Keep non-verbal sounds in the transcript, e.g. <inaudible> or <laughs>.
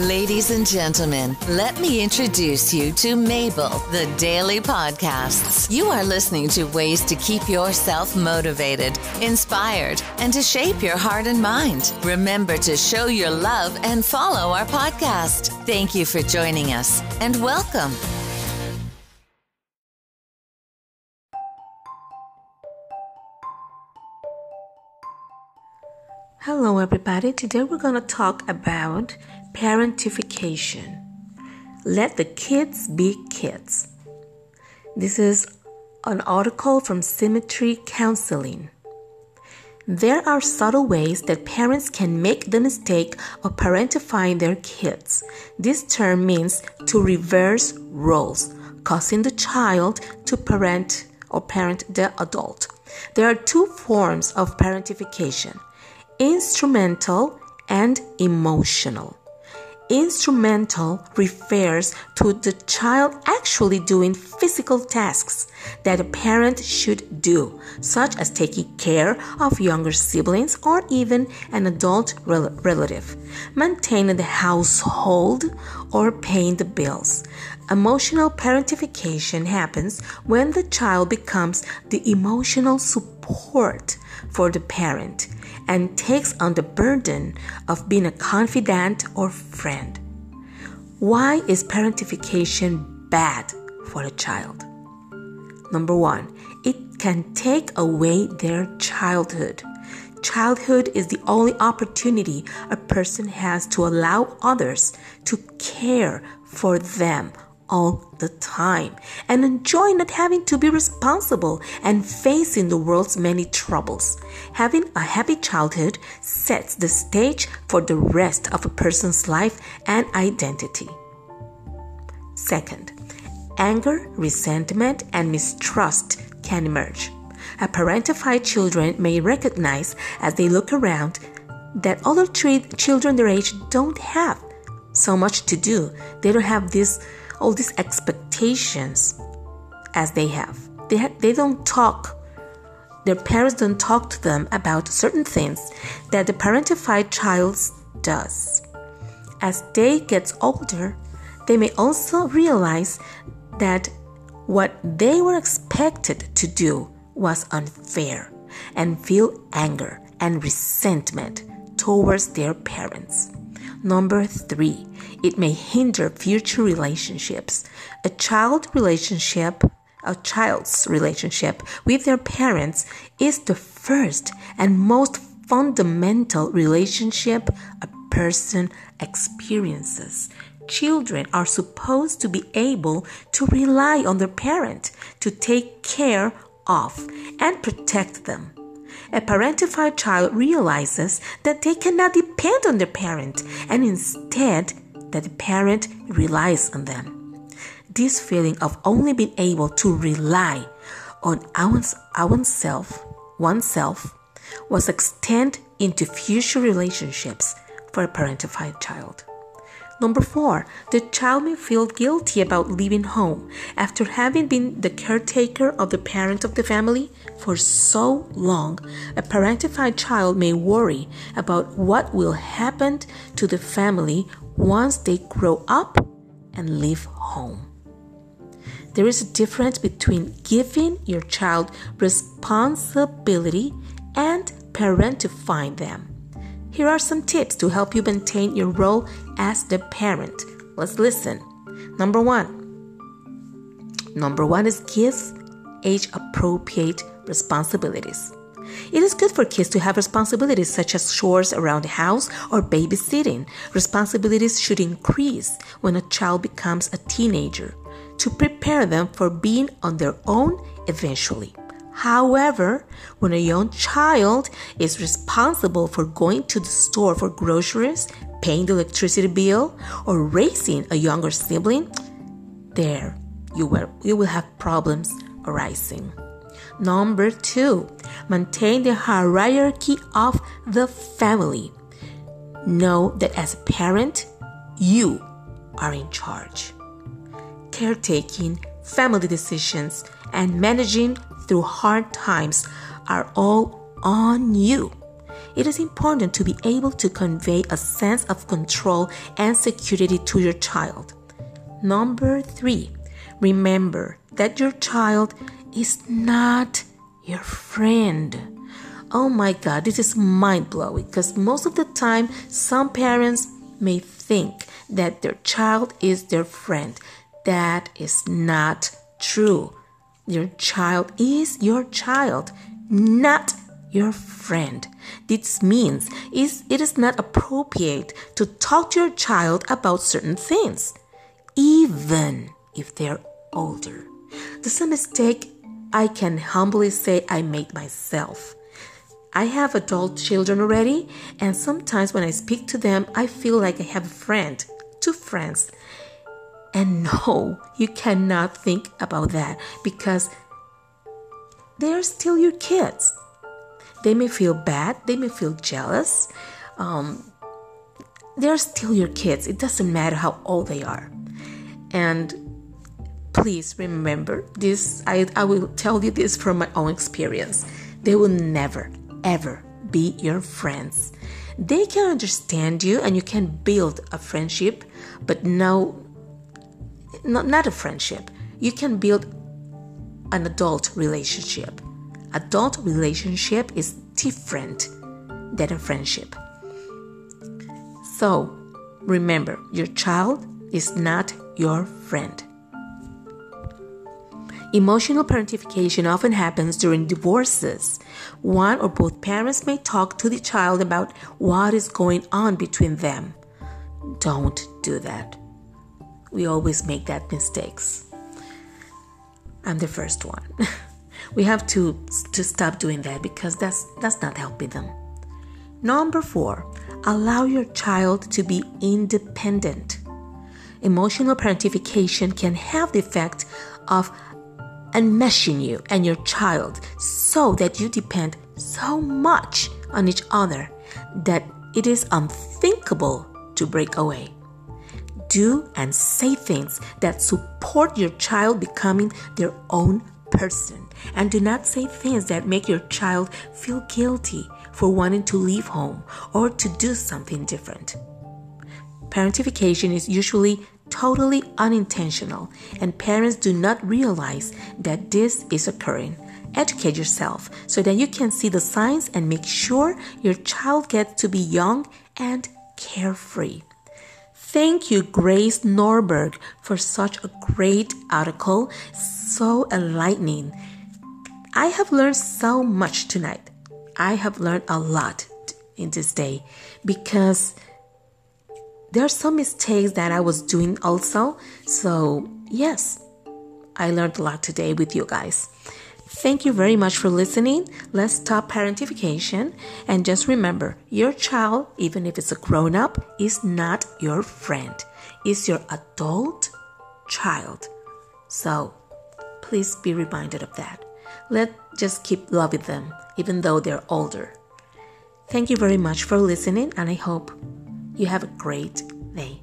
Ladies and gentlemen, let me introduce you to Mabel, the Daily Podcasts. You are listening to ways to keep yourself motivated, inspired, and to shape your heart and mind. Remember to show your love and follow our podcast. Thank you for joining us and welcome. Hello, everybody. Today we're going to talk about parentification. Let the kids be kids. This is an article from Symmetry Counseling. There are subtle ways that parents can make the mistake of parentifying their kids. This term means to reverse roles, causing the child to parent or parent the adult. There are two forms of parentification instrumental and emotional. Instrumental refers to the child actually doing physical tasks that a parent should do, such as taking care of younger siblings or even an adult rel- relative, maintaining the household, or paying the bills. Emotional parentification happens when the child becomes the emotional support for the parent and takes on the burden of being a confidant or friend. Why is parentification bad for a child? Number one, it can take away their childhood. Childhood is the only opportunity a person has to allow others to care for them all the time and enjoy not having to be responsible and facing the world's many troubles. Having a happy childhood sets the stage for the rest of a person's life and identity. Second, anger, resentment, and mistrust can emerge. A parentified children may recognize as they look around that other children their age don't have so much to do. They don't have this all these expectations as they have. They, ha- they don't talk, their parents don't talk to them about certain things that the parentified child does. As they get older, they may also realize that what they were expected to do was unfair and feel anger and resentment towards their parents. Number three, it may hinder future relationships. A child relationship, a child's relationship with their parents is the first and most fundamental relationship a person experiences. Children are supposed to be able to rely on their parent to take care of and protect them. A parentified child realizes that they cannot depend on their parent and instead that the parent relies on them. This feeling of only being able to rely on oneself, oneself, was extended into future relationships for a parentified child. Number four, the child may feel guilty about leaving home after having been the caretaker of the parent of the family for so long. A parentified child may worry about what will happen to the family once they grow up and leave home. There is a difference between giving your child responsibility and parentifying them. Here are some tips to help you maintain your role as the parent. Let's listen. Number one. Number one is give age appropriate responsibilities. It is good for kids to have responsibilities such as chores around the house or babysitting. Responsibilities should increase when a child becomes a teenager to prepare them for being on their own eventually. However, when a young child is responsible for going to the store for groceries, paying the electricity bill, or raising a younger sibling, there you will, you will have problems arising. Number two, maintain the hierarchy of the family. Know that as a parent, you are in charge. Caretaking, family decisions, and managing through hard times are all on you. It is important to be able to convey a sense of control and security to your child. Number three, remember that your child is not your friend. Oh my God, this is mind blowing because most of the time, some parents may think that their child is their friend. That is not true. Your child is your child, not your friend. This means is it is not appropriate to talk to your child about certain things, even if they're older. This is a mistake I can humbly say I made myself. I have adult children already, and sometimes when I speak to them, I feel like I have a friend, two friends. And <laughs> no, you cannot think about that because they are still your kids. They may feel bad, they may feel jealous. Um, they're still your kids. It doesn't matter how old they are. And please remember this. I, I will tell you this from my own experience. They will never, ever be your friends. They can understand you and you can build a friendship, but no, not, not a friendship. You can build an adult relationship. Adult relationship is different than a friendship. So, remember, your child is not your friend. Emotional parentification often happens during divorces. One or both parents may talk to the child about what is going on between them. Don't do that. We always make that mistakes. I'm the first one. <laughs> we have to to stop doing that because that's that's not helping them. Number 4, allow your child to be independent. Emotional parentification can have the effect of enmeshing you and your child so that you depend so much on each other that it is unthinkable to break away. Do and say things that support your child becoming their own person. And do not say things that make your child feel guilty for wanting to leave home or to do something different. Parentification is usually totally unintentional, and parents do not realize that this is occurring. Educate yourself so that you can see the signs and make sure your child gets to be young and carefree. Thank you, Grace Norberg, for such a great article, so enlightening. I have learned so much tonight. I have learned a lot in this day because there are some mistakes that I was doing also. So, yes, I learned a lot today with you guys. Thank you very much for listening. Let's stop parentification and just remember your child, even if it's a grown up, is not your friend, it's your adult child. So please be reminded of that. Let just keep loving them, even though they're older. Thank you very much for listening, and I hope you have a great day.